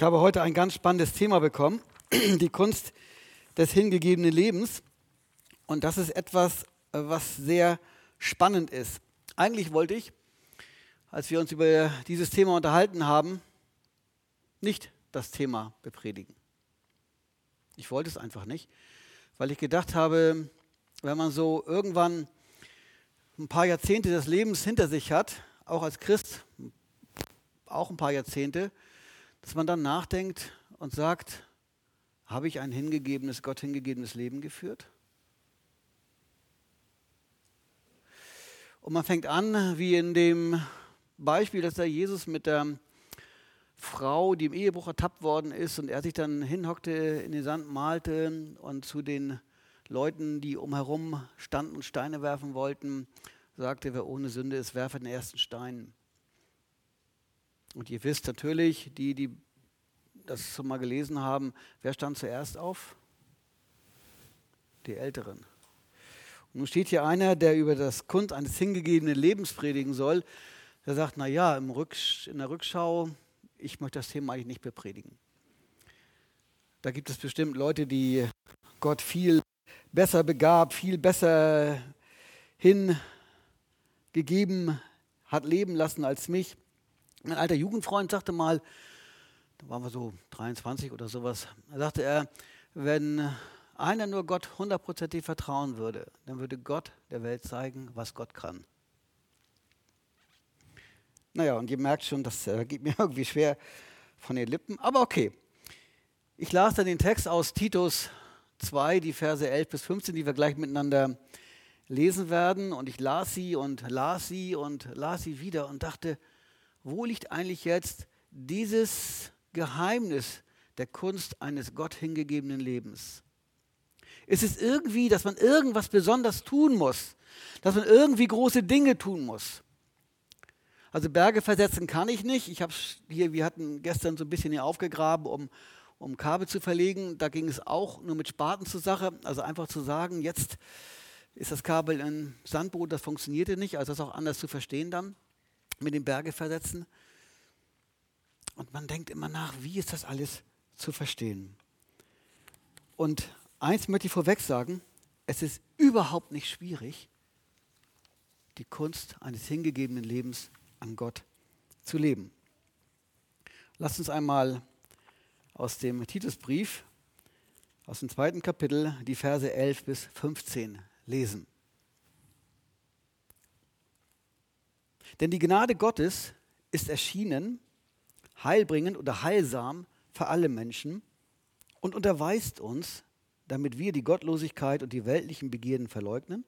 Ich habe heute ein ganz spannendes Thema bekommen, die Kunst des hingegebenen Lebens. Und das ist etwas, was sehr spannend ist. Eigentlich wollte ich, als wir uns über dieses Thema unterhalten haben, nicht das Thema bepredigen. Ich wollte es einfach nicht, weil ich gedacht habe, wenn man so irgendwann ein paar Jahrzehnte des Lebens hinter sich hat, auch als Christ, auch ein paar Jahrzehnte, dass man dann nachdenkt und sagt, habe ich ein hingegebenes, Gott hingegebenes Leben geführt? Und man fängt an, wie in dem Beispiel, dass da Jesus mit der Frau, die im Ehebruch ertappt worden ist und er sich dann hinhockte, in den Sand malte und zu den Leuten, die umherum standen und Steine werfen wollten, sagte, wer ohne Sünde ist, werfe den ersten Stein. Und ihr wisst natürlich, die, die das schon mal gelesen haben, wer stand zuerst auf? Die Älteren. Und nun steht hier einer, der über das Kund eines hingegebenen Lebens predigen soll, der sagt, na ja, in der Rückschau, ich möchte das Thema eigentlich nicht bepredigen. Da gibt es bestimmt Leute, die Gott viel besser begab, viel besser hingegeben hat leben lassen als mich. Mein alter Jugendfreund sagte mal, da waren wir so 23 oder sowas, da sagte er, wenn einer nur Gott hundertprozentig vertrauen würde, dann würde Gott der Welt zeigen, was Gott kann. Naja, und ihr merkt schon, das äh, geht mir irgendwie schwer von den Lippen, aber okay. Ich las dann den Text aus Titus 2, die Verse 11 bis 15, die wir gleich miteinander lesen werden. Und ich las sie und las sie und las sie wieder und dachte, wo liegt eigentlich jetzt dieses Geheimnis der Kunst eines Gott hingegebenen Lebens? Ist es irgendwie, dass man irgendwas besonders tun muss, dass man irgendwie große Dinge tun muss? Also Berge versetzen kann ich nicht. Ich habe hier, wir hatten gestern so ein bisschen hier aufgegraben, um, um Kabel zu verlegen. Da ging es auch nur mit Spaten zur Sache. Also einfach zu sagen, jetzt ist das Kabel in Sandboden, das funktionierte nicht. Also das ist auch anders zu verstehen dann mit den Berge versetzen. Und man denkt immer nach, wie ist das alles zu verstehen? Und eins möchte ich vorweg sagen, es ist überhaupt nicht schwierig, die Kunst eines hingegebenen Lebens an Gott zu leben. Lasst uns einmal aus dem Titusbrief, aus dem zweiten Kapitel, die Verse 11 bis 15 lesen. Denn die Gnade Gottes ist erschienen, heilbringend oder heilsam für alle Menschen und unterweist uns, damit wir die Gottlosigkeit und die weltlichen Begierden verleugnen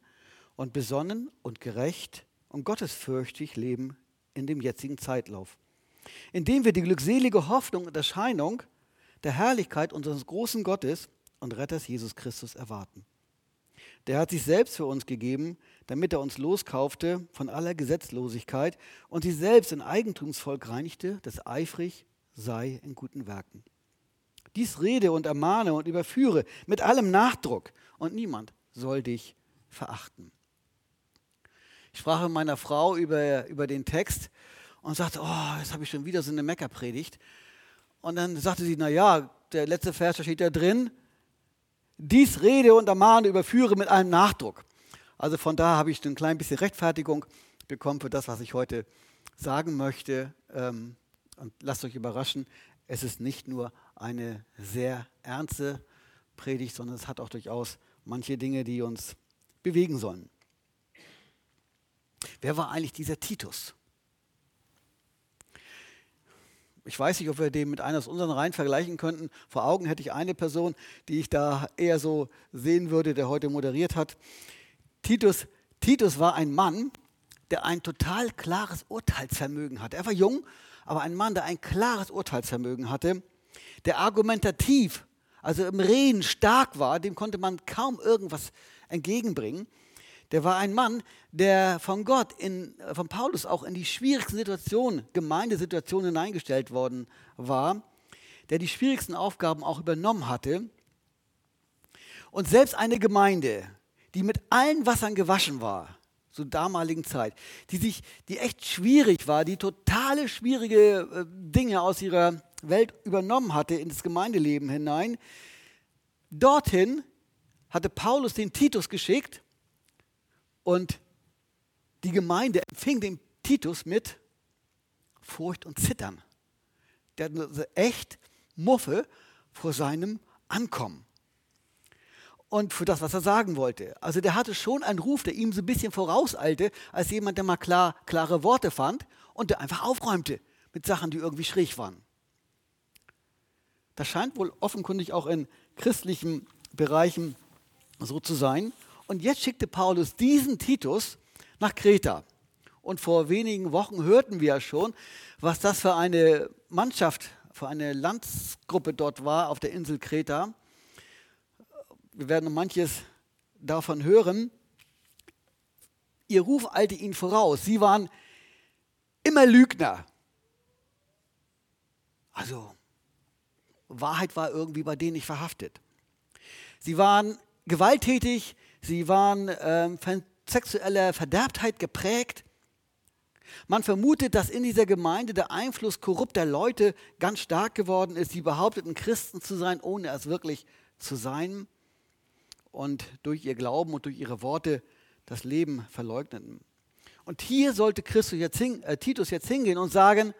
und besonnen und gerecht und gottesfürchtig leben in dem jetzigen Zeitlauf, indem wir die glückselige Hoffnung und Erscheinung der Herrlichkeit unseres großen Gottes und Retters Jesus Christus erwarten. Der hat sich selbst für uns gegeben, damit er uns loskaufte von aller Gesetzlosigkeit und sich selbst in Eigentumsvolk reinigte, das eifrig sei in guten Werken. Dies rede und ermahne und überführe mit allem Nachdruck und niemand soll dich verachten. Ich sprach mit meiner Frau über, über den Text und sagte, oh, jetzt habe ich schon wieder so eine Meckerpredigt. Und dann sagte sie, na ja, der letzte Vers, steht da drin, dies rede und ermahne, überführe mit allem Nachdruck. Also von da habe ich ein klein bisschen Rechtfertigung bekommen für das, was ich heute sagen möchte. Ähm, und lasst euch überraschen, es ist nicht nur eine sehr ernste Predigt, sondern es hat auch durchaus manche Dinge, die uns bewegen sollen. Wer war eigentlich dieser Titus? Ich weiß nicht, ob wir den mit einer aus unseren Reihen vergleichen könnten. Vor Augen hätte ich eine Person, die ich da eher so sehen würde, der heute moderiert hat. Titus, Titus war ein Mann, der ein total klares Urteilsvermögen hatte. Er war jung, aber ein Mann, der ein klares Urteilsvermögen hatte, der argumentativ, also im Reden stark war, dem konnte man kaum irgendwas entgegenbringen der war ein Mann, der von Gott, in, von Paulus auch in die schwierigsten Situationen, Gemeindesituationen hineingestellt worden war, der die schwierigsten Aufgaben auch übernommen hatte. Und selbst eine Gemeinde, die mit allen Wassern gewaschen war, zur damaligen Zeit, die sich, die echt schwierig war, die totale schwierige äh, Dinge aus ihrer Welt übernommen hatte, ins Gemeindeleben hinein. Dorthin hatte Paulus den Titus geschickt und die Gemeinde empfing den Titus mit Furcht und Zittern. Der hatte echt Muffe vor seinem Ankommen und für das, was er sagen wollte. Also der hatte schon einen Ruf, der ihm so ein bisschen vorauseilte, als jemand, der mal klar, klare Worte fand und der einfach aufräumte mit Sachen, die irgendwie schräg waren. Das scheint wohl offenkundig auch in christlichen Bereichen so zu sein. Und jetzt schickte Paulus diesen Titus nach Kreta. Und vor wenigen Wochen hörten wir ja schon, was das für eine Mannschaft, für eine Landsgruppe dort war auf der Insel Kreta wir werden noch manches davon hören. Ihr Ruf eilte ihnen voraus. Sie waren immer Lügner. Also Wahrheit war irgendwie bei denen nicht verhaftet. Sie waren gewalttätig, sie waren äh, von sexueller Verderbtheit geprägt. Man vermutet, dass in dieser Gemeinde der Einfluss korrupter Leute ganz stark geworden ist. Sie behaupteten, Christen zu sein, ohne es wirklich zu sein und durch ihr Glauben und durch ihre Worte das Leben verleugneten. Und hier sollte Christus jetzt hin, äh, Titus jetzt hingehen und sagen,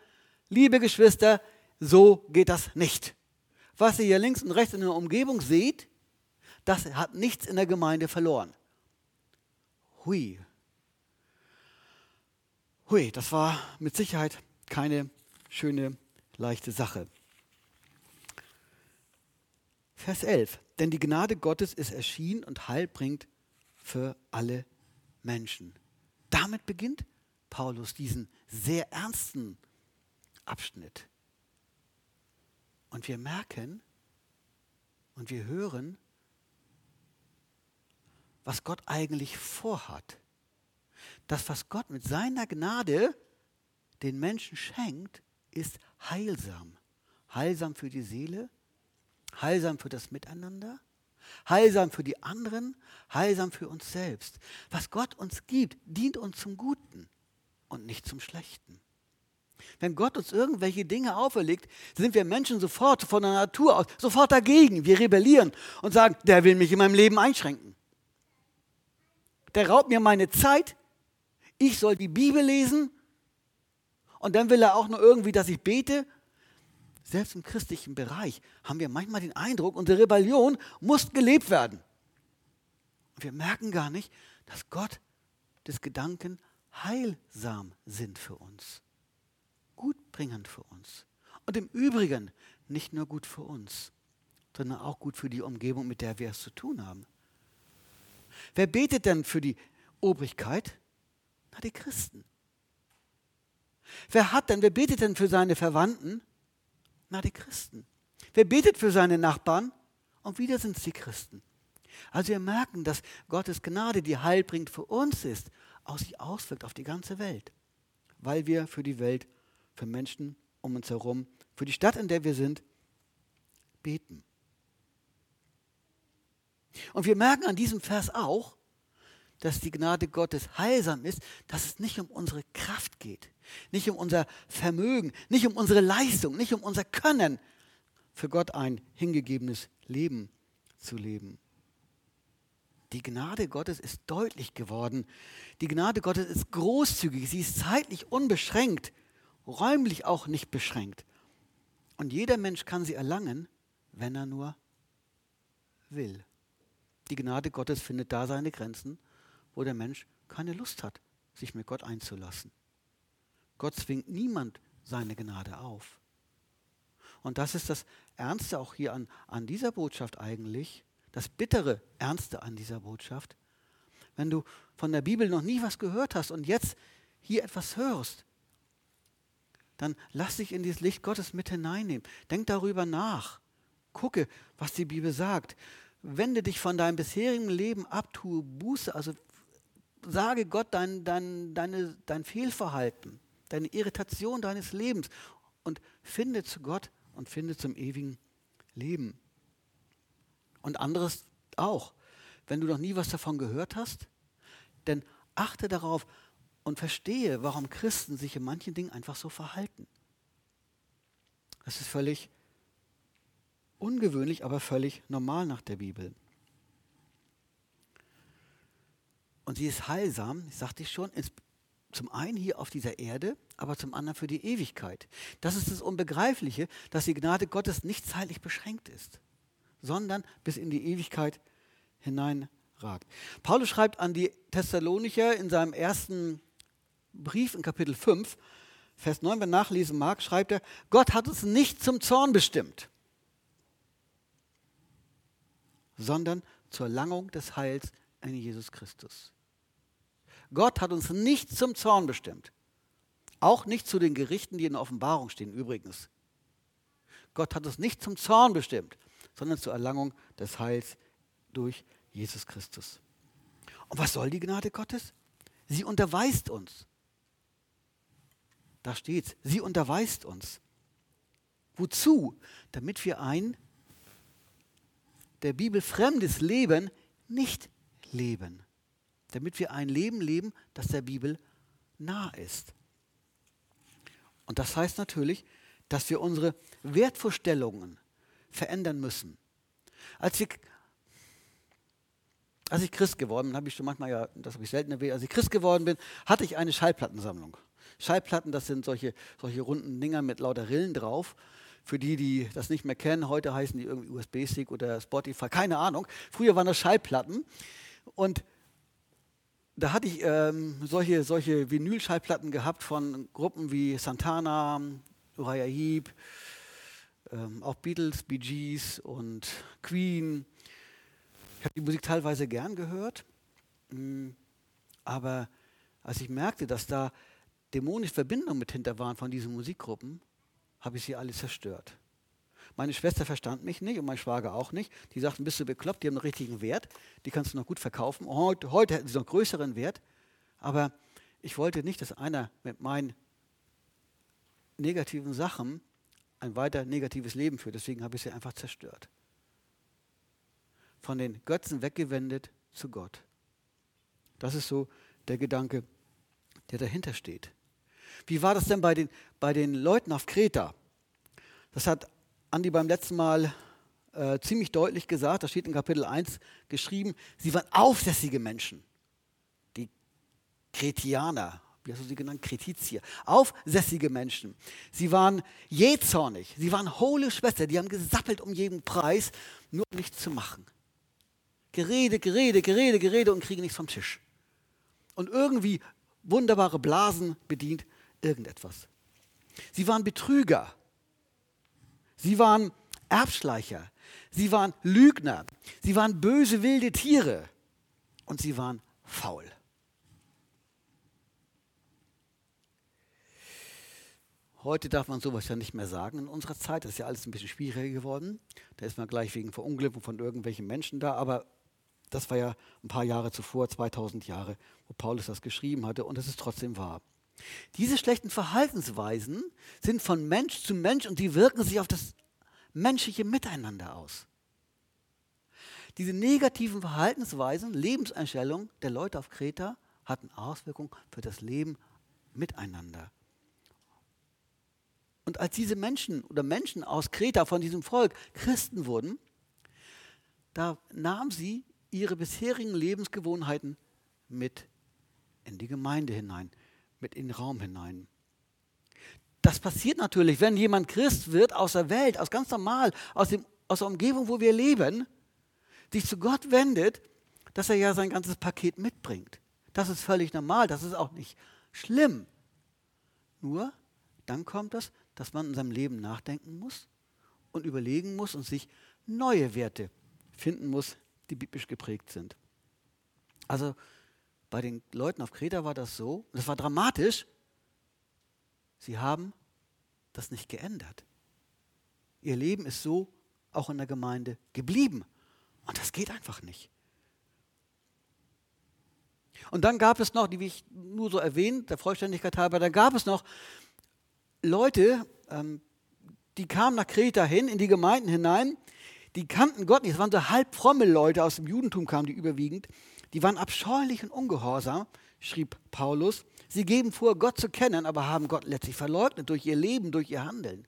liebe Geschwister, so geht das nicht. Was ihr hier links und rechts in der Umgebung seht, das hat nichts in der Gemeinde verloren. Hui. Hui, das war mit Sicherheit keine schöne, leichte Sache. Vers 11. Denn die Gnade Gottes ist erschienen und Heil bringt für alle Menschen. Damit beginnt Paulus diesen sehr ernsten Abschnitt. Und wir merken und wir hören, was Gott eigentlich vorhat. Das, was Gott mit seiner Gnade den Menschen schenkt, ist heilsam. Heilsam für die Seele, heilsam für das Miteinander, heilsam für die anderen, heilsam für uns selbst. Was Gott uns gibt, dient uns zum Guten und nicht zum Schlechten. Wenn Gott uns irgendwelche Dinge auferlegt, sind wir Menschen sofort von der Natur aus sofort dagegen. Wir rebellieren und sagen, der will mich in meinem Leben einschränken. Der raubt mir meine Zeit. Ich soll die Bibel lesen. Und dann will er auch nur irgendwie, dass ich bete selbst im christlichen Bereich haben wir manchmal den Eindruck, unsere Rebellion muss gelebt werden. Und wir merken gar nicht, dass Gott des Gedanken heilsam sind für uns, gutbringend für uns. Und im Übrigen nicht nur gut für uns, sondern auch gut für die Umgebung, mit der wir es zu tun haben. Wer betet denn für die Obrigkeit? Na, die Christen. Wer hat denn, wer betet denn für seine Verwandten? Na, die Christen. Wer betet für seine Nachbarn? Und wieder sind es die Christen. Also wir merken, dass Gottes Gnade, die Heil bringt, für uns ist, auch sich auswirkt auf die ganze Welt. Weil wir für die Welt, für Menschen um uns herum, für die Stadt, in der wir sind, beten. Und wir merken an diesem Vers auch, dass die Gnade Gottes heilsam ist, dass es nicht um unsere Kraft geht, nicht um unser Vermögen, nicht um unsere Leistung, nicht um unser Können, für Gott ein hingegebenes Leben zu leben. Die Gnade Gottes ist deutlich geworden. Die Gnade Gottes ist großzügig, sie ist zeitlich unbeschränkt, räumlich auch nicht beschränkt. Und jeder Mensch kann sie erlangen, wenn er nur will. Die Gnade Gottes findet da seine Grenzen, wo der Mensch keine Lust hat, sich mit Gott einzulassen. Gott zwingt niemand seine Gnade auf. Und das ist das Ernste auch hier an, an dieser Botschaft eigentlich, das bittere Ernste an dieser Botschaft. Wenn du von der Bibel noch nie was gehört hast und jetzt hier etwas hörst, dann lass dich in dieses Licht Gottes mit hineinnehmen. Denk darüber nach. Gucke, was die Bibel sagt. Wende dich von deinem bisherigen Leben ab, tue Buße, also sage Gott dein, dein, deine, dein Fehlverhalten deine Irritation deines Lebens und finde zu Gott und finde zum ewigen Leben. Und anderes auch. Wenn du noch nie was davon gehört hast, dann achte darauf und verstehe, warum Christen sich in manchen Dingen einfach so verhalten. Das ist völlig ungewöhnlich, aber völlig normal nach der Bibel. Und sie ist heilsam, sagte ich schon, zum einen hier auf dieser Erde, aber zum anderen für die Ewigkeit. Das ist das Unbegreifliche, dass die Gnade Gottes nicht zeitlich beschränkt ist, sondern bis in die Ewigkeit hineinragt. Paulus schreibt an die Thessalonicher in seinem ersten Brief in Kapitel 5, Vers 9, wenn nachlesen mag, schreibt er, Gott hat uns nicht zum Zorn bestimmt, sondern zur Langung des Heils in Jesus Christus. Gott hat uns nicht zum Zorn bestimmt. Auch nicht zu den Gerichten, die in der Offenbarung stehen, übrigens. Gott hat uns nicht zum Zorn bestimmt, sondern zur Erlangung des Heils durch Jesus Christus. Und was soll die Gnade Gottes? Sie unterweist uns. Da steht's. Sie unterweist uns. Wozu? Damit wir ein der Bibel fremdes Leben nicht leben damit wir ein Leben leben, das der Bibel nah ist. Und das heißt natürlich, dass wir unsere Wertvorstellungen verändern müssen. Als ich, als ich Christ geworden bin, habe ich schon manchmal ja, das habe ich selten erwähnt, als ich Christ geworden bin, hatte ich eine Schallplattensammlung. Schallplatten, das sind solche, solche runden Dinger mit lauter Rillen drauf. Für die, die das nicht mehr kennen, heute heißen die irgendwie USB-Stick oder Spotify, keine Ahnung. Früher waren das Schallplatten. Und da hatte ich ähm, solche, solche Vinylschallplatten gehabt von Gruppen wie Santana, Uriah Heep, ähm, auch Beatles, Bee Gees und Queen. Ich habe die Musik teilweise gern gehört, mm, aber als ich merkte, dass da dämonische Verbindungen mit hinter waren von diesen Musikgruppen, habe ich sie alle zerstört. Meine Schwester verstand mich nicht und mein Schwager auch nicht. Die sagten, bist du bekloppt, die haben einen richtigen Wert, die kannst du noch gut verkaufen. Heute, heute hätten sie noch größeren Wert. Aber ich wollte nicht, dass einer mit meinen negativen Sachen ein weiter negatives Leben führt. Deswegen habe ich sie einfach zerstört. Von den Götzen weggewendet zu Gott. Das ist so der Gedanke, der dahinter steht. Wie war das denn bei den, bei den Leuten auf Kreta? Das hat Andi beim letzten Mal äh, ziemlich deutlich gesagt, das steht in Kapitel 1 geschrieben, sie waren aufsässige Menschen. Die Kretianer, wie hast du sie genannt? Kretizier. Aufsässige Menschen. Sie waren jähzornig, sie waren hohle Schwester, die haben gesappelt um jeden Preis, nur um nichts zu machen. Gerede, Gerede, Gerede, Gerede und kriegen nichts vom Tisch. Und irgendwie wunderbare Blasen bedient irgendetwas. Sie waren Betrüger. Sie waren Erbschleicher. Sie waren Lügner. Sie waren böse, wilde Tiere. Und sie waren faul. Heute darf man sowas ja nicht mehr sagen in unserer Zeit. Das ist ja alles ein bisschen schwieriger geworden. Da ist man gleich wegen Verunglückung von irgendwelchen Menschen da. Aber das war ja ein paar Jahre zuvor, 2000 Jahre, wo Paulus das geschrieben hatte. Und es ist trotzdem wahr. Diese schlechten Verhaltensweisen sind von Mensch zu Mensch und sie wirken sich auf das menschliche Miteinander aus. Diese negativen Verhaltensweisen, Lebenseinstellungen der Leute auf Kreta hatten Auswirkungen für das Leben miteinander. Und als diese Menschen oder Menschen aus Kreta von diesem Volk Christen wurden, da nahmen sie ihre bisherigen Lebensgewohnheiten mit in die Gemeinde hinein mit in den Raum hinein. Das passiert natürlich, wenn jemand Christ wird aus der Welt, aus ganz normal, aus, dem, aus der Umgebung, wo wir leben, sich zu Gott wendet, dass er ja sein ganzes Paket mitbringt. Das ist völlig normal, das ist auch nicht schlimm. Nur dann kommt es, dass man in seinem Leben nachdenken muss und überlegen muss und sich neue Werte finden muss, die biblisch geprägt sind. Also bei den Leuten auf Kreta war das so, und das war dramatisch, sie haben das nicht geändert. Ihr Leben ist so auch in der Gemeinde geblieben. Und das geht einfach nicht. Und dann gab es noch, die will ich nur so erwähnt, der Vollständigkeit halber, da gab es noch Leute, ähm, die kamen nach Kreta hin, in die Gemeinden hinein, die kannten Gott nicht. Es waren so halb fromme Leute aus dem Judentum, kamen die überwiegend. Die waren abscheulich und ungehorsam, schrieb Paulus. Sie geben vor, Gott zu kennen, aber haben Gott letztlich verleugnet durch ihr Leben, durch ihr Handeln.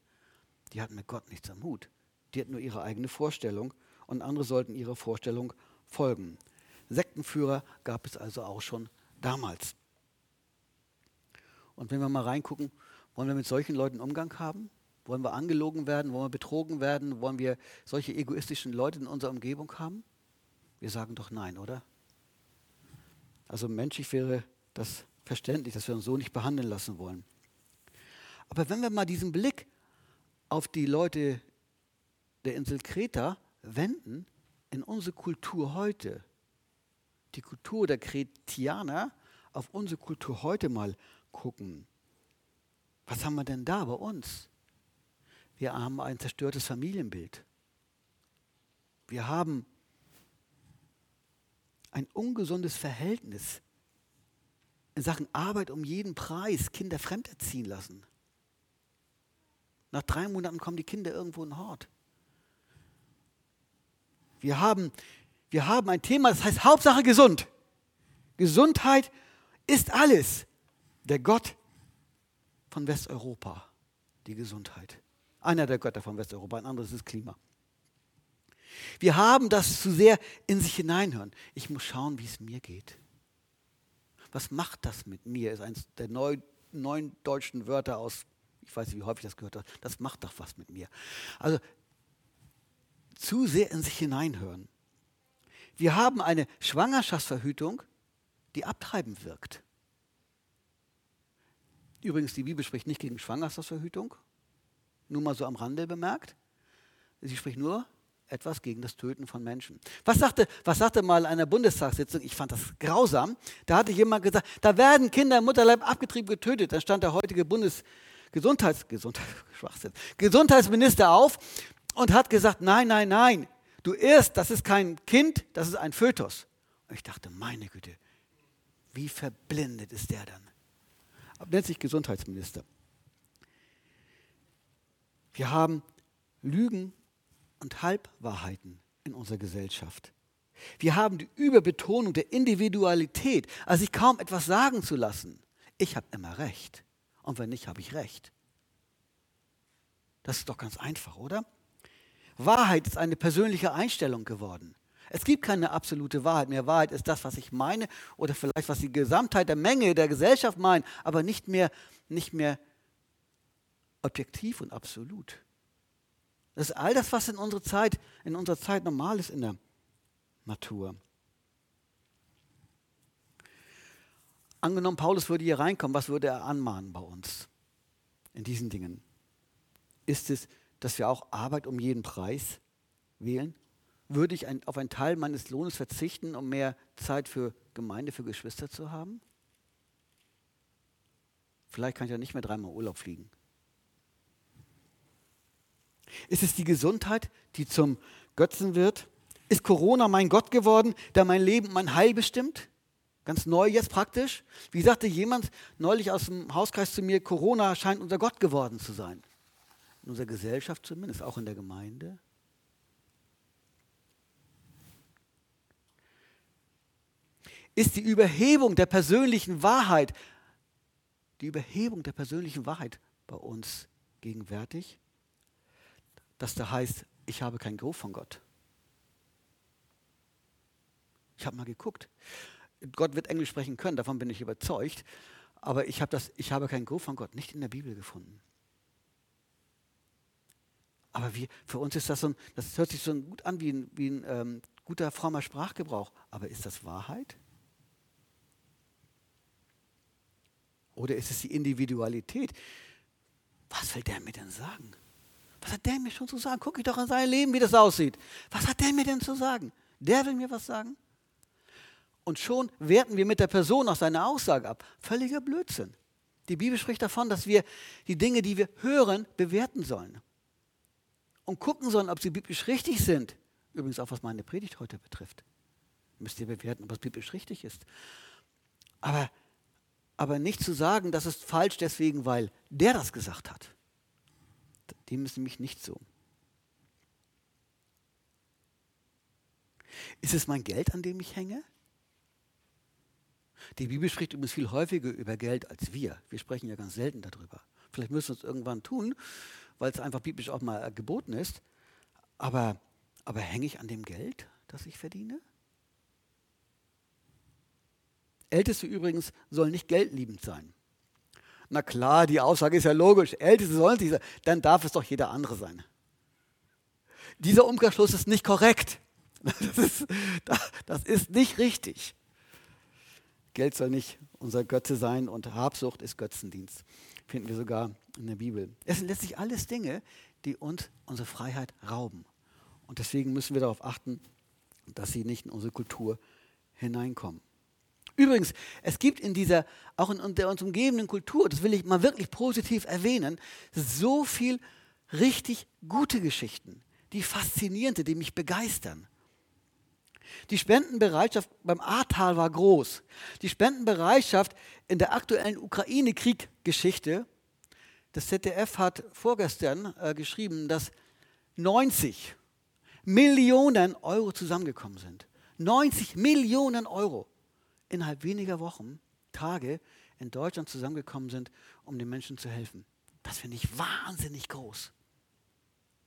die hatten mit Gott nichts am Hut. Die hatten nur ihre eigene Vorstellung und andere sollten ihrer Vorstellung folgen. Sektenführer gab es also auch schon damals. Und wenn wir mal reingucken, wollen wir mit solchen Leuten Umgang haben? Wollen wir angelogen werden? Wollen wir betrogen werden? Wollen wir solche egoistischen Leute in unserer Umgebung haben? Wir sagen doch nein, oder? Also menschlich wäre das verständlich, dass wir uns so nicht behandeln lassen wollen. Aber wenn wir mal diesen Blick auf die Leute der Insel Kreta wenden, in unsere Kultur heute, die Kultur der Kretianer, auf unsere Kultur heute mal gucken, was haben wir denn da bei uns? Wir haben ein zerstörtes Familienbild. Wir haben ein ungesundes Verhältnis in Sachen Arbeit um jeden Preis Kinder fremd erziehen lassen. Nach drei Monaten kommen die Kinder irgendwo in Hort. Wir haben, wir haben ein Thema, das heißt Hauptsache gesund. Gesundheit ist alles. Der Gott von Westeuropa, die Gesundheit. Einer der Götter von Westeuropa, ein anderes ist Klima. Wir haben das zu sehr in sich hineinhören. Ich muss schauen, wie es mir geht. Was macht das mit mir? Ist eines der neu, neuen deutschen Wörter aus, ich weiß nicht, wie häufig das gehört habe. Das macht doch was mit mir. Also zu sehr in sich hineinhören. Wir haben eine Schwangerschaftsverhütung, die abtreibend wirkt. Übrigens, die Bibel spricht nicht gegen Schwangerschaftsverhütung, nur mal so am Rande bemerkt. Sie spricht nur etwas gegen das Töten von Menschen. Was sagte, was sagte mal in einer Bundestagssitzung, ich fand das grausam, da hatte jemand gesagt, da werden Kinder im Mutterleib abgetrieben, getötet. Dann stand der heutige Bundesgesundheits, Gesundheit, Gesundheitsminister auf und hat gesagt, nein, nein, nein, du irrst, das ist kein Kind, das ist ein Fötus. Und ich dachte, meine Güte, wie verblendet ist der dann? Nennt sich Gesundheitsminister. Wir haben Lügen und Halbwahrheiten in unserer Gesellschaft. Wir haben die Überbetonung der Individualität, also sich kaum etwas sagen zu lassen. Ich habe immer recht. Und wenn nicht, habe ich recht. Das ist doch ganz einfach, oder? Wahrheit ist eine persönliche Einstellung geworden. Es gibt keine absolute Wahrheit mehr. Wahrheit ist das, was ich meine oder vielleicht was die Gesamtheit der Menge der Gesellschaft meint, aber nicht mehr, nicht mehr objektiv und absolut. Das ist all das, was in unserer Zeit, in unserer Zeit normal ist in der Natur. Angenommen, Paulus würde hier reinkommen, was würde er anmahnen bei uns in diesen Dingen? Ist es, dass wir auch Arbeit um jeden Preis wählen? Würde ich ein, auf einen Teil meines Lohnes verzichten, um mehr Zeit für Gemeinde, für Geschwister zu haben? Vielleicht kann ich ja nicht mehr dreimal Urlaub fliegen. Ist es die Gesundheit, die zum Götzen wird? Ist Corona mein Gott geworden, der mein Leben, mein Heil bestimmt? Ganz neu jetzt praktisch. Wie sagte jemand neulich aus dem Hauskreis zu mir, Corona scheint unser Gott geworden zu sein. In unserer Gesellschaft zumindest, auch in der Gemeinde. Ist die Überhebung der persönlichen Wahrheit, die Überhebung der persönlichen Wahrheit bei uns gegenwärtig? Dass da heißt, ich habe kein Go von Gott. Ich habe mal geguckt. Gott wird Englisch sprechen können, davon bin ich überzeugt. Aber ich habe, das, ich habe kein Go von Gott nicht in der Bibel gefunden. Aber wir, für uns ist das so ein, das hört sich so gut an wie ein, wie ein ähm, guter, frommer Sprachgebrauch. Aber ist das Wahrheit? Oder ist es die Individualität? Was will der mir denn sagen? Was hat der mir schon zu sagen? Guck ich doch an sein Leben, wie das aussieht. Was hat der mir denn zu sagen? Der will mir was sagen? Und schon werten wir mit der Person auch seine Aussage ab. Völliger Blödsinn. Die Bibel spricht davon, dass wir die Dinge, die wir hören, bewerten sollen. Und gucken sollen, ob sie biblisch richtig sind. Übrigens auch, was meine Predigt heute betrifft. Müsst ihr bewerten, ob es biblisch richtig ist. Aber, aber nicht zu sagen, das ist falsch deswegen, weil der das gesagt hat. Dem ist nämlich nicht so. Ist es mein Geld, an dem ich hänge? Die Bibel spricht übrigens viel häufiger über Geld als wir. Wir sprechen ja ganz selten darüber. Vielleicht müssen wir es irgendwann tun, weil es einfach biblisch auch mal geboten ist. Aber, aber hänge ich an dem Geld, das ich verdiene? Älteste übrigens sollen nicht geldliebend sein. Na klar, die Aussage ist ja logisch. Älteste sollen nicht sein. Dann darf es doch jeder andere sein. Dieser Umkehrschluss ist nicht korrekt. Das ist, das ist nicht richtig. Geld soll nicht unser Götze sein und Habsucht ist Götzendienst. Finden wir sogar in der Bibel. Es sind letztlich alles Dinge, die uns unsere Freiheit rauben. Und deswegen müssen wir darauf achten, dass sie nicht in unsere Kultur hineinkommen. Übrigens, es gibt in dieser, auch in der uns umgebenden Kultur, das will ich mal wirklich positiv erwähnen, so viel richtig gute Geschichten, die faszinierende, die mich begeistern. Die Spendenbereitschaft beim Ahrtal war groß. Die Spendenbereitschaft in der aktuellen Ukraine-Krieg-Geschichte, das ZDF hat vorgestern äh, geschrieben, dass 90 Millionen Euro zusammengekommen sind. 90 Millionen Euro innerhalb weniger Wochen, Tage in Deutschland zusammengekommen sind, um den Menschen zu helfen. Das finde ich wahnsinnig groß.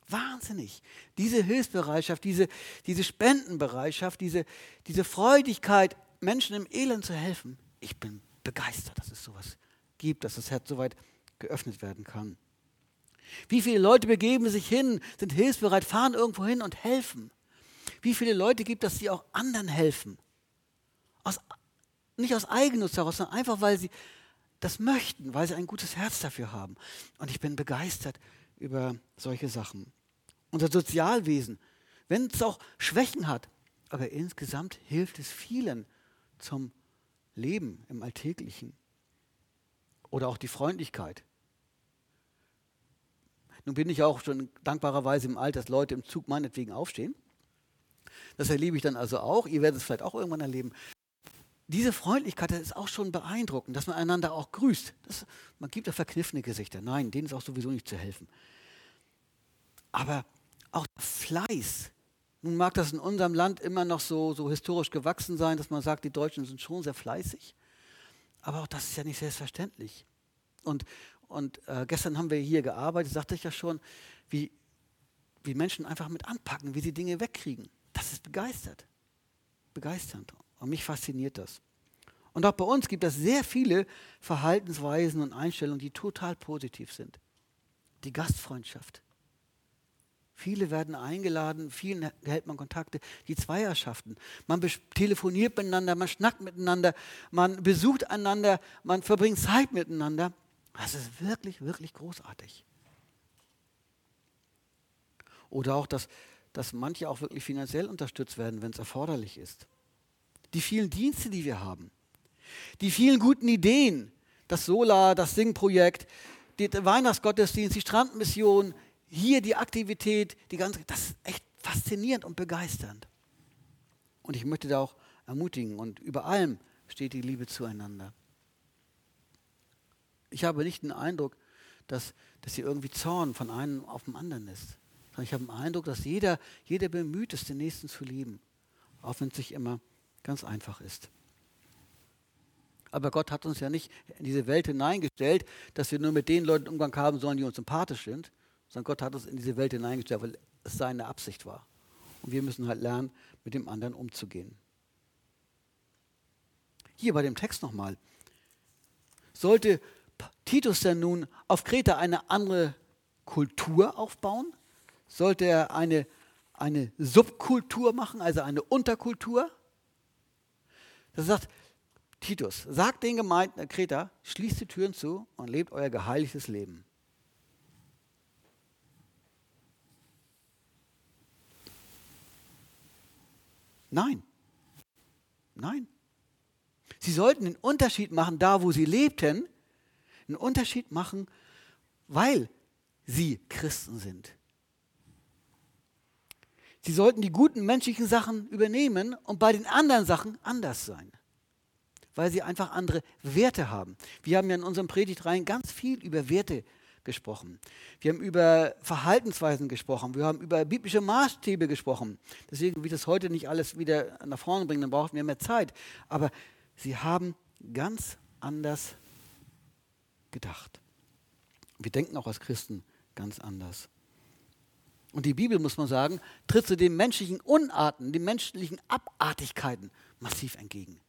Wahnsinnig. Diese Hilfsbereitschaft, diese, diese Spendenbereitschaft, diese, diese Freudigkeit, Menschen im Elend zu helfen. Ich bin begeistert, dass es sowas gibt, dass das Herz so weit geöffnet werden kann. Wie viele Leute begeben sich hin, sind hilfsbereit, fahren irgendwo hin und helfen? Wie viele Leute gibt es, die auch anderen helfen? Aus nicht aus Eigennutz heraus, sondern einfach, weil sie das möchten, weil sie ein gutes Herz dafür haben. Und ich bin begeistert über solche Sachen. Unser Sozialwesen, wenn es auch Schwächen hat, aber insgesamt hilft es vielen zum Leben im Alltäglichen. Oder auch die Freundlichkeit. Nun bin ich auch schon dankbarerweise im Alter, dass Leute im Zug meinetwegen aufstehen. Das erlebe ich dann also auch. Ihr werdet es vielleicht auch irgendwann erleben diese Freundlichkeit das ist auch schon beeindruckend, dass man einander auch grüßt. Das, man gibt ja verkniffene Gesichter. Nein, denen ist auch sowieso nicht zu helfen. Aber auch Fleiß. Nun mag das in unserem Land immer noch so, so historisch gewachsen sein, dass man sagt, die Deutschen sind schon sehr fleißig. Aber auch das ist ja nicht selbstverständlich. Und, und äh, gestern haben wir hier gearbeitet, sagte ich ja schon, wie, wie Menschen einfach mit anpacken, wie sie Dinge wegkriegen. Das ist begeistert. Begeisternd. Und mich fasziniert das. Und auch bei uns gibt es sehr viele Verhaltensweisen und Einstellungen, die total positiv sind. Die Gastfreundschaft. Viele werden eingeladen, vielen hält man Kontakte. Die Zweierschaften. Man telefoniert miteinander, man schnackt miteinander, man besucht einander, man verbringt Zeit miteinander. Das ist wirklich, wirklich großartig. Oder auch, dass, dass manche auch wirklich finanziell unterstützt werden, wenn es erforderlich ist die vielen Dienste, die wir haben, die vielen guten Ideen, das Solar, das Singprojekt, der Weihnachtsgottesdienst, die Strandmission, hier die Aktivität, die ganze, das ist echt faszinierend und begeisternd. Und ich möchte da auch ermutigen und über allem steht die Liebe zueinander. Ich habe nicht den Eindruck, dass, dass hier irgendwie Zorn von einem auf den anderen ist. Ich habe den Eindruck, dass jeder, jeder bemüht ist, den Nächsten zu lieben, auch wenn es sich immer ganz einfach ist. Aber Gott hat uns ja nicht in diese Welt hineingestellt, dass wir nur mit den Leuten Umgang haben sollen, die uns sympathisch sind, sondern Gott hat uns in diese Welt hineingestellt, weil es seine Absicht war. Und wir müssen halt lernen, mit dem anderen umzugehen. Hier bei dem Text nochmal. Sollte Titus denn nun auf Kreta eine andere Kultur aufbauen? Sollte er eine, eine Subkultur machen, also eine Unterkultur? Das sagt Titus, sagt den Gemeinden in Kreta, schließt die Türen zu und lebt euer geheiligtes Leben. Nein. Nein. Sie sollten den Unterschied machen, da wo sie lebten, einen Unterschied machen, weil sie Christen sind. Sie sollten die guten menschlichen Sachen übernehmen und bei den anderen Sachen anders sein, weil sie einfach andere Werte haben. Wir haben ja in unserem Predigtreihen ganz viel über Werte gesprochen. Wir haben über Verhaltensweisen gesprochen. Wir haben über biblische Maßstäbe gesprochen. Deswegen will ich das heute nicht alles wieder nach vorne bringen, dann brauchen wir mehr Zeit. Aber sie haben ganz anders gedacht. Wir denken auch als Christen ganz anders. Und die Bibel, muss man sagen, tritt zu den menschlichen Unarten, den menschlichen Abartigkeiten massiv entgegen.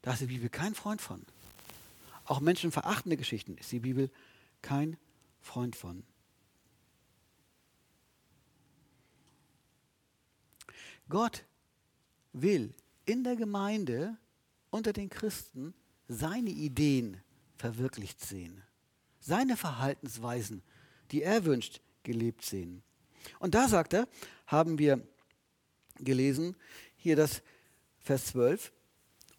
Da ist die Bibel kein Freund von. Auch menschenverachtende Geschichten ist die Bibel kein Freund von. Gott will in der Gemeinde unter den Christen seine Ideen verwirklicht sehen, seine Verhaltensweisen, die er wünscht, gelebt sehen. Und da sagt er, haben wir gelesen, hier das Vers 12,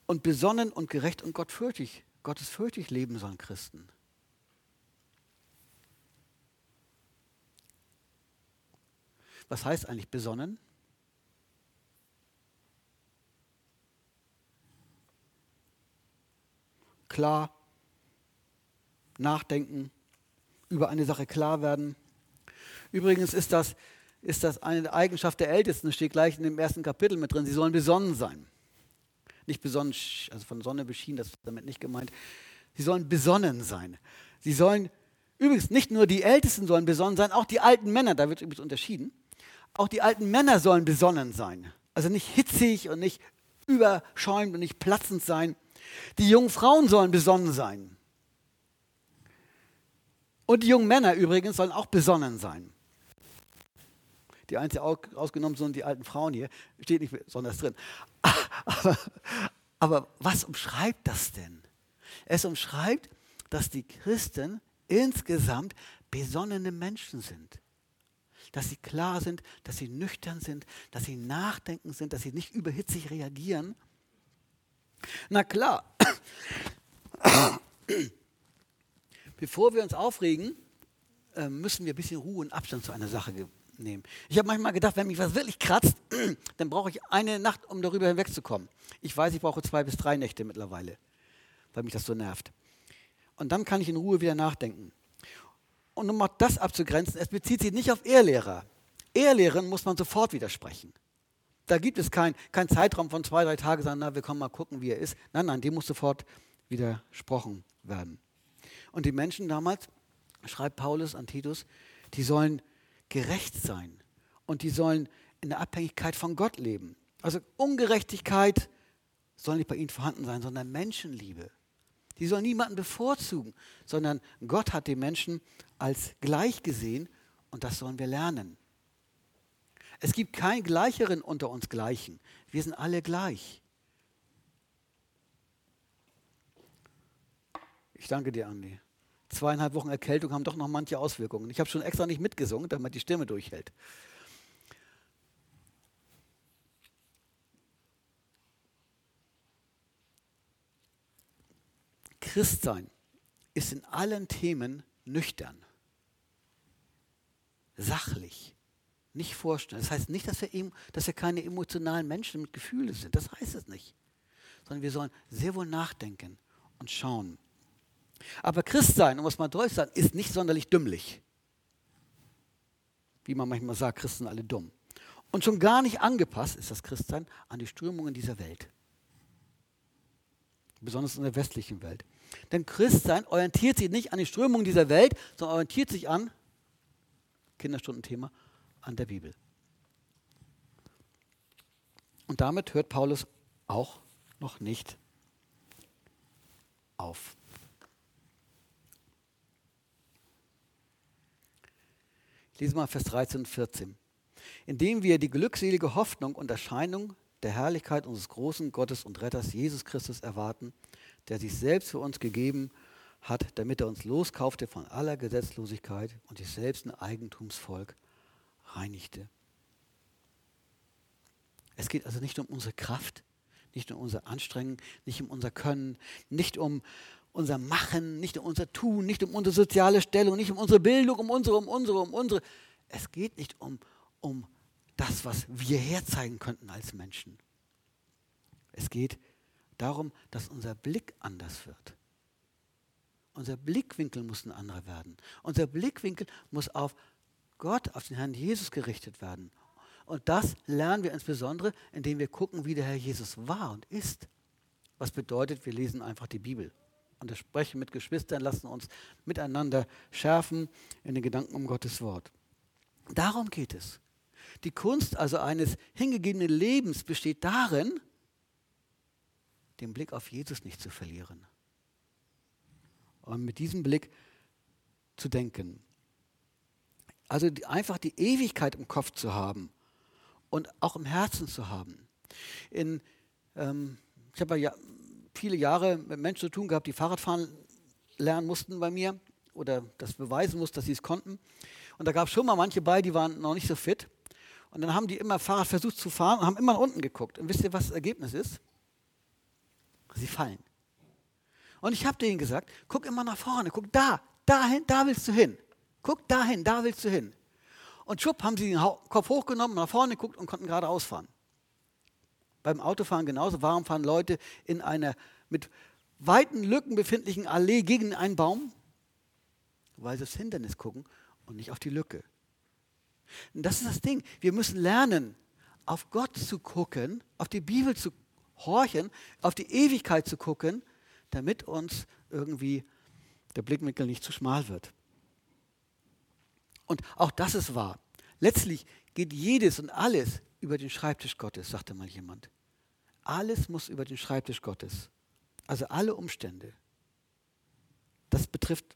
und besonnen und gerecht und gottfürchtig, gottesfürchtig leben sollen Christen. Was heißt eigentlich besonnen? Klar, nachdenken, über eine Sache klar werden. Übrigens ist das, ist das eine Eigenschaft der Ältesten, steht gleich in dem ersten Kapitel mit drin. Sie sollen besonnen sein. Nicht besonnen, also von Sonne beschienen, das ist damit nicht gemeint. Sie sollen besonnen sein. Sie sollen, übrigens nicht nur die Ältesten sollen besonnen sein, auch die alten Männer, da wird übrigens unterschieden. Auch die alten Männer sollen besonnen sein. Also nicht hitzig und nicht überschäumt und nicht platzend sein. Die jungen Frauen sollen besonnen sein. Und die jungen Männer übrigens sollen auch besonnen sein. Die einzige ausgenommen sind die alten Frauen hier, steht nicht besonders drin. Aber, aber was umschreibt das denn? Es umschreibt, dass die Christen insgesamt besonnene Menschen sind. Dass sie klar sind, dass sie nüchtern sind, dass sie nachdenken sind, dass sie nicht überhitzig reagieren. Na klar, bevor wir uns aufregen, äh, müssen wir ein bisschen Ruhe und Abstand zu einer Sache nehmen. Ich habe manchmal gedacht, wenn mich was wirklich kratzt, dann brauche ich eine Nacht, um darüber hinwegzukommen. Ich weiß, ich brauche zwei bis drei Nächte mittlerweile, weil mich das so nervt. Und dann kann ich in Ruhe wieder nachdenken. Und um mal das abzugrenzen, es bezieht sich nicht auf Ehrlehrer. Ehrlehren muss man sofort widersprechen. Da gibt es keinen kein Zeitraum von zwei, drei Tagen, sagen, na, wir kommen mal gucken, wie er ist. Nein, nein, dem muss sofort widersprochen werden. Und die Menschen damals, schreibt Paulus an Titus, die sollen gerecht sein und die sollen in der Abhängigkeit von Gott leben. Also Ungerechtigkeit soll nicht bei ihnen vorhanden sein, sondern Menschenliebe. Die sollen niemanden bevorzugen, sondern Gott hat die Menschen als gleich gesehen und das sollen wir lernen. Es gibt keinen Gleicheren unter uns Gleichen. Wir sind alle gleich. Ich danke dir, Andi. Zweieinhalb Wochen Erkältung haben doch noch manche Auswirkungen. Ich habe schon extra nicht mitgesungen, damit die Stimme durchhält. Christsein ist in allen Themen nüchtern, sachlich, nicht vorstellen. Das heißt nicht, dass wir, dass wir keine emotionalen Menschen mit Gefühlen sind. Das heißt es nicht. Sondern wir sollen sehr wohl nachdenken und schauen. Aber Christsein, um es mal deutlich zu sagen, ist nicht sonderlich dümmlich. Wie man manchmal sagt, Christen alle dumm. Und schon gar nicht angepasst ist das Christsein an die Strömungen dieser Welt. Besonders in der westlichen Welt. Denn Christsein orientiert sich nicht an die Strömungen dieser Welt, sondern orientiert sich an, Kinderstundenthema, an der Bibel. Und damit hört Paulus auch noch nicht auf. Lese mal Vers 13 und 14. Indem wir die glückselige Hoffnung und Erscheinung der Herrlichkeit unseres großen Gottes und Retters Jesus Christus erwarten, der sich selbst für uns gegeben hat, damit er uns loskaufte von aller Gesetzlosigkeit und sich selbst ein Eigentumsvolk reinigte. Es geht also nicht um unsere Kraft, nicht um unser Anstrengen, nicht um unser Können, nicht um unser Machen, nicht um unser Tun, nicht um unsere soziale Stellung, nicht um unsere Bildung, um unsere, um unsere, um unsere. Es geht nicht um, um das, was wir herzeigen könnten als Menschen. Es geht darum, dass unser Blick anders wird. Unser Blickwinkel muss ein anderer werden. Unser Blickwinkel muss auf Gott, auf den Herrn Jesus gerichtet werden. Und das lernen wir insbesondere, indem wir gucken, wie der Herr Jesus war und ist. Was bedeutet, wir lesen einfach die Bibel. Und das Sprechen mit Geschwistern lassen uns miteinander schärfen in den Gedanken um Gottes Wort. Darum geht es. Die Kunst also eines hingegebenen Lebens besteht darin, den Blick auf Jesus nicht zu verlieren. Und mit diesem Blick zu denken. Also die, einfach die Ewigkeit im Kopf zu haben und auch im Herzen zu haben. In, ähm, ich habe ja viele Jahre mit Menschen zu tun gehabt, die Fahrradfahren lernen mussten bei mir oder das beweisen mussten, dass sie es konnten. Und da gab es schon mal manche bei, die waren noch nicht so fit. Und dann haben die immer Fahrrad versucht zu fahren und haben immer nach unten geguckt. Und wisst ihr, was das Ergebnis ist? Sie fallen. Und ich habe denen gesagt, guck immer nach vorne, guck da, dahin, da willst du hin. Guck dahin, da willst du hin. Und schwupp haben sie den Kopf hochgenommen, nach vorne geguckt und konnten geradeaus fahren. Beim Autofahren genauso. Warum fahren Leute in einer mit weiten Lücken befindlichen Allee gegen einen Baum? Weil sie aufs Hindernis gucken und nicht auf die Lücke. Und das ist das Ding. Wir müssen lernen, auf Gott zu gucken, auf die Bibel zu horchen, auf die Ewigkeit zu gucken, damit uns irgendwie der Blickwinkel nicht zu schmal wird. Und auch das ist wahr. Letztlich geht jedes und alles über den Schreibtisch Gottes, sagte mal jemand. Alles muss über den Schreibtisch Gottes. Also alle Umstände. Das betrifft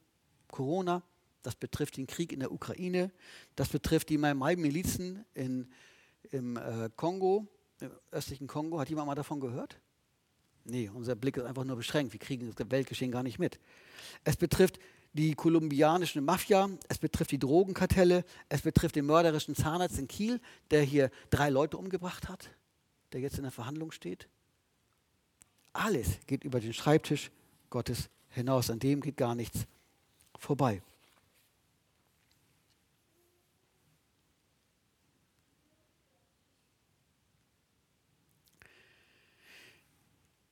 Corona, das betrifft den Krieg in der Ukraine, das betrifft die Mai-Milizen im äh, Kongo, im östlichen Kongo. Hat jemand mal davon gehört? Nee, unser Blick ist einfach nur beschränkt. Wir kriegen das Weltgeschehen gar nicht mit. Es betrifft die kolumbianische Mafia, es betrifft die Drogenkartelle, es betrifft den mörderischen Zahnarzt in Kiel, der hier drei Leute umgebracht hat, der jetzt in der Verhandlung steht. Alles geht über den Schreibtisch Gottes hinaus, an dem geht gar nichts vorbei.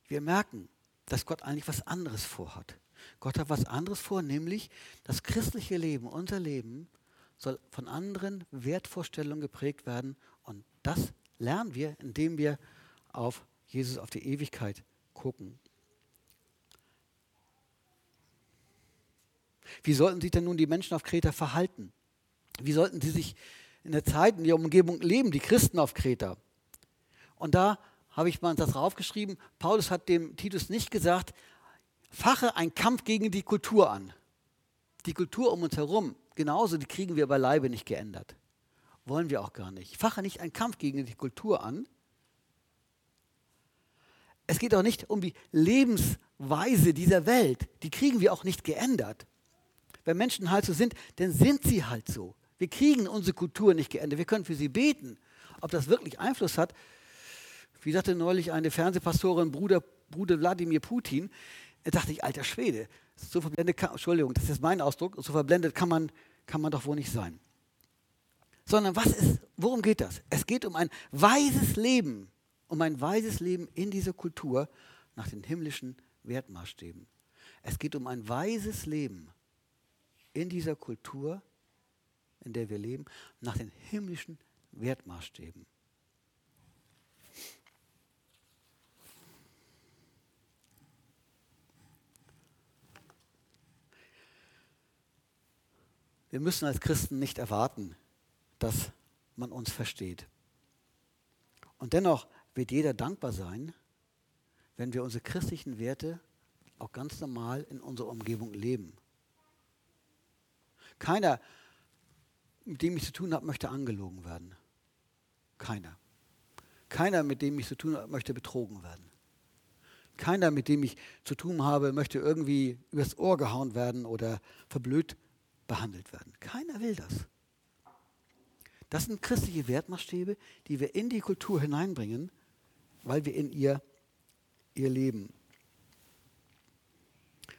Wir merken, dass Gott eigentlich was anderes vorhat. Gott hat was anderes vor, nämlich das christliche Leben, unser Leben, soll von anderen Wertvorstellungen geprägt werden. Und das lernen wir, indem wir auf Jesus, auf die Ewigkeit gucken. Wie sollten sich denn nun die Menschen auf Kreta verhalten? Wie sollten sie sich in der Zeit, in der Umgebung leben, die Christen auf Kreta? Und da habe ich mal das draufgeschrieben, Paulus hat dem Titus nicht gesagt, fache einen Kampf gegen die Kultur an. Die Kultur um uns herum, genauso, die kriegen wir beileibe nicht geändert. Wollen wir auch gar nicht. Fache nicht einen Kampf gegen die Kultur an. Es geht auch nicht um die Lebensweise dieser Welt. Die kriegen wir auch nicht geändert. Wenn Menschen halt so sind, dann sind sie halt so. Wir kriegen unsere Kultur nicht geändert. Wir können für sie beten. Ob das wirklich Einfluss hat, wie sagte neulich eine Fernsehpastorin, Bruder, Bruder Wladimir Putin, da dachte ich, alter Schwede, so verblendet kann, Entschuldigung, das ist mein Ausdruck, so verblendet kann man, kann man doch wohl nicht sein. Sondern was ist, worum geht das? Es geht um ein weises Leben, um ein weises Leben in dieser Kultur nach den himmlischen Wertmaßstäben. Es geht um ein weises Leben in dieser Kultur, in der wir leben, nach den himmlischen Wertmaßstäben. Wir müssen als Christen nicht erwarten, dass man uns versteht. Und dennoch wird jeder dankbar sein, wenn wir unsere christlichen Werte auch ganz normal in unserer Umgebung leben. Keiner, mit dem ich zu tun habe, möchte angelogen werden. Keiner. Keiner, mit dem ich zu tun habe, möchte betrogen werden. Keiner, mit dem ich zu tun habe, möchte irgendwie übers Ohr gehauen werden oder verblöd behandelt werden. Keiner will das. Das sind christliche Wertmaßstäbe, die wir in die Kultur hineinbringen, weil wir in ihr, ihr leben.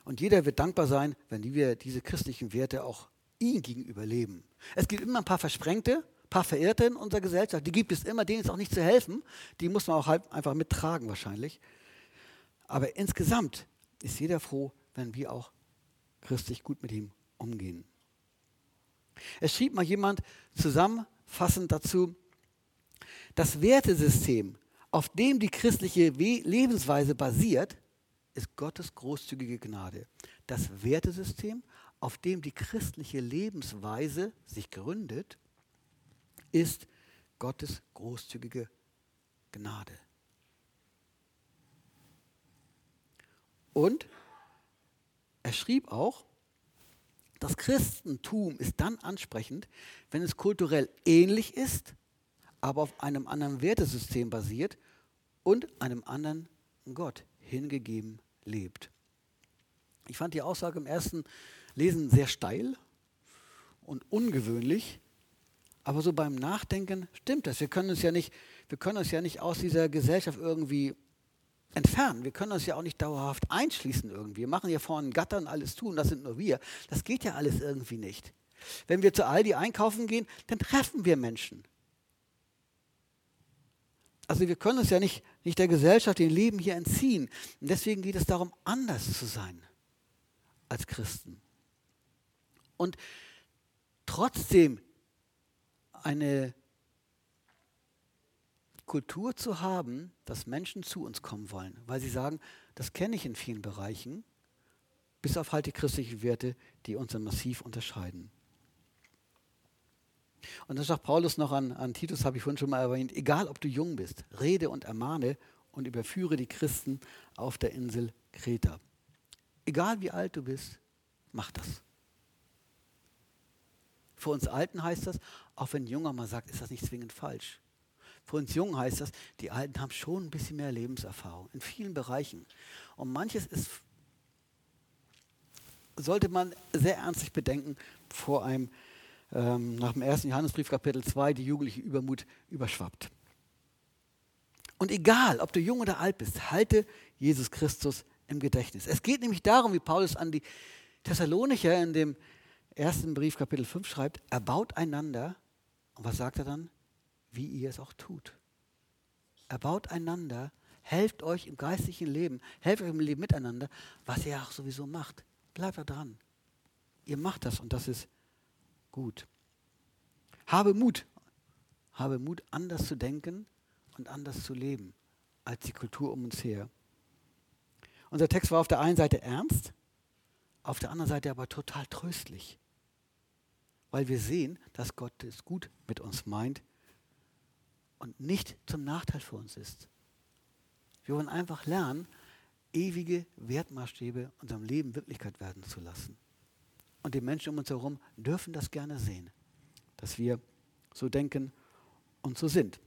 Und jeder wird dankbar sein, wenn wir diese christlichen Werte auch ihm gegenüber leben. Es gibt immer ein paar Versprengte, ein paar Verirrte in unserer Gesellschaft. Die gibt es immer, denen ist auch nicht zu helfen. Die muss man auch halt einfach mittragen wahrscheinlich. Aber insgesamt ist jeder froh, wenn wir auch christlich gut mit ihm umgehen. Es schrieb mal jemand zusammenfassend dazu, das Wertesystem, auf dem die christliche Lebensweise basiert, ist Gottes großzügige Gnade. Das Wertesystem, auf dem die christliche Lebensweise sich gründet, ist Gottes großzügige Gnade. Und er schrieb auch, das Christentum ist dann ansprechend, wenn es kulturell ähnlich ist, aber auf einem anderen Wertesystem basiert und einem anderen Gott hingegeben lebt. Ich fand die Aussage im ersten Lesen sehr steil und ungewöhnlich, aber so beim Nachdenken stimmt das. Wir können uns ja nicht, wir können uns ja nicht aus dieser Gesellschaft irgendwie entfernen. Wir können uns ja auch nicht dauerhaft einschließen irgendwie. Wir machen ja vorne Gattern alles tun, das sind nur wir. Das geht ja alles irgendwie nicht. Wenn wir zu Aldi einkaufen gehen, dann treffen wir Menschen. Also wir können uns ja nicht, nicht der Gesellschaft, dem Leben hier entziehen. Und deswegen geht es darum, anders zu sein als Christen. Und trotzdem eine Kultur zu haben, dass Menschen zu uns kommen wollen, weil sie sagen, das kenne ich in vielen Bereichen, bis auf halt die christlichen Werte, die uns dann massiv unterscheiden. Und dann sagt Paulus noch an, an Titus, habe ich vorhin schon mal erwähnt, egal ob du jung bist, rede und ermahne und überführe die Christen auf der Insel Kreta. Egal wie alt du bist, mach das. Für uns Alten heißt das, auch wenn ein Junger mal sagt, ist das nicht zwingend falsch. Für uns Jungen heißt das, die Alten haben schon ein bisschen mehr Lebenserfahrung in vielen Bereichen. Und manches ist, sollte man sehr ernstlich bedenken vor einem ähm, nach dem ersten Johannesbrief Kapitel 2 die jugendliche Übermut überschwappt. Und egal, ob du jung oder alt bist, halte Jesus Christus im Gedächtnis. Es geht nämlich darum, wie Paulus an die Thessalonicher in dem ersten Brief Kapitel 5 schreibt, erbaut einander. Und was sagt er dann? Wie ihr es auch tut. Erbaut einander, helft euch im geistlichen Leben, helft euch im Leben miteinander, was ihr auch sowieso macht. Bleibt da dran. Ihr macht das und das ist gut. Habe Mut. Habe Mut, anders zu denken und anders zu leben als die Kultur um uns her. Unser Text war auf der einen Seite ernst, auf der anderen Seite aber total tröstlich, weil wir sehen, dass Gott es gut mit uns meint und nicht zum Nachteil für uns ist. Wir wollen einfach lernen, ewige Wertmaßstäbe unserem Leben Wirklichkeit werden zu lassen. Und die Menschen um uns herum dürfen das gerne sehen, dass wir so denken und so sind.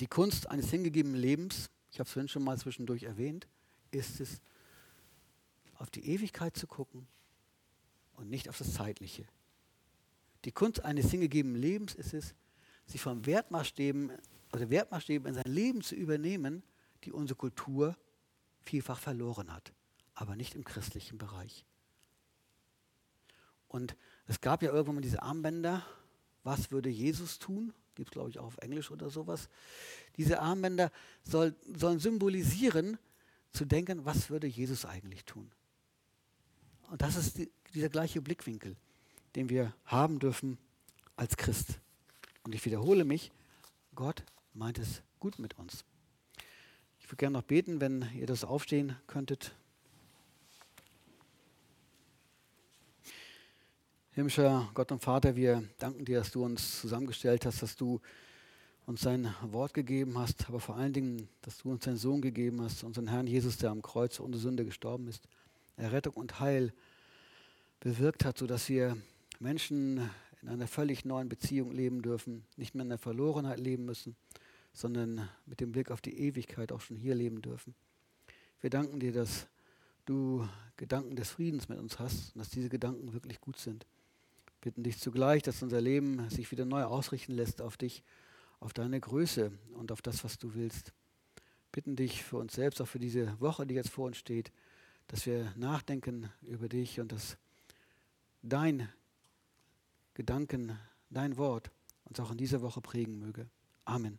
Die Kunst eines hingegebenen Lebens, ich habe es vorhin schon mal zwischendurch erwähnt, ist es, auf die Ewigkeit zu gucken und nicht auf das Zeitliche. Die Kunst eines hingegebenen Lebens ist es, sich von Wertmaßstäben, also Wertmaßstäben in sein Leben zu übernehmen, die unsere Kultur vielfach verloren hat, aber nicht im christlichen Bereich. Und es gab ja irgendwann mal diese Armbänder. Was würde Jesus tun? Gibt es, glaube ich, auch auf Englisch oder sowas. Diese Armbänder soll, sollen symbolisieren, zu denken, was würde Jesus eigentlich tun? Und das ist die, dieser gleiche Blickwinkel, den wir haben dürfen als Christ. Und ich wiederhole mich, Gott meint es gut mit uns. Ich würde gerne noch beten, wenn ihr das aufstehen könntet. Himmlischer Gott und Vater, wir danken dir, dass du uns zusammengestellt hast, dass du uns sein Wort gegeben hast, aber vor allen Dingen, dass du uns deinen Sohn gegeben hast, unseren Herrn Jesus, der am Kreuz unsere Sünde gestorben ist, Errettung und Heil bewirkt hat, sodass wir Menschen in einer völlig neuen Beziehung leben dürfen, nicht mehr in der Verlorenheit leben müssen, sondern mit dem Blick auf die Ewigkeit auch schon hier leben dürfen. Wir danken dir, dass du Gedanken des Friedens mit uns hast und dass diese Gedanken wirklich gut sind bitten dich zugleich, dass unser Leben sich wieder neu ausrichten lässt auf dich, auf deine Größe und auf das, was du willst. Bitten dich für uns selbst, auch für diese Woche, die jetzt vor uns steht, dass wir nachdenken über dich und dass dein Gedanken, dein Wort uns auch in dieser Woche prägen möge. Amen.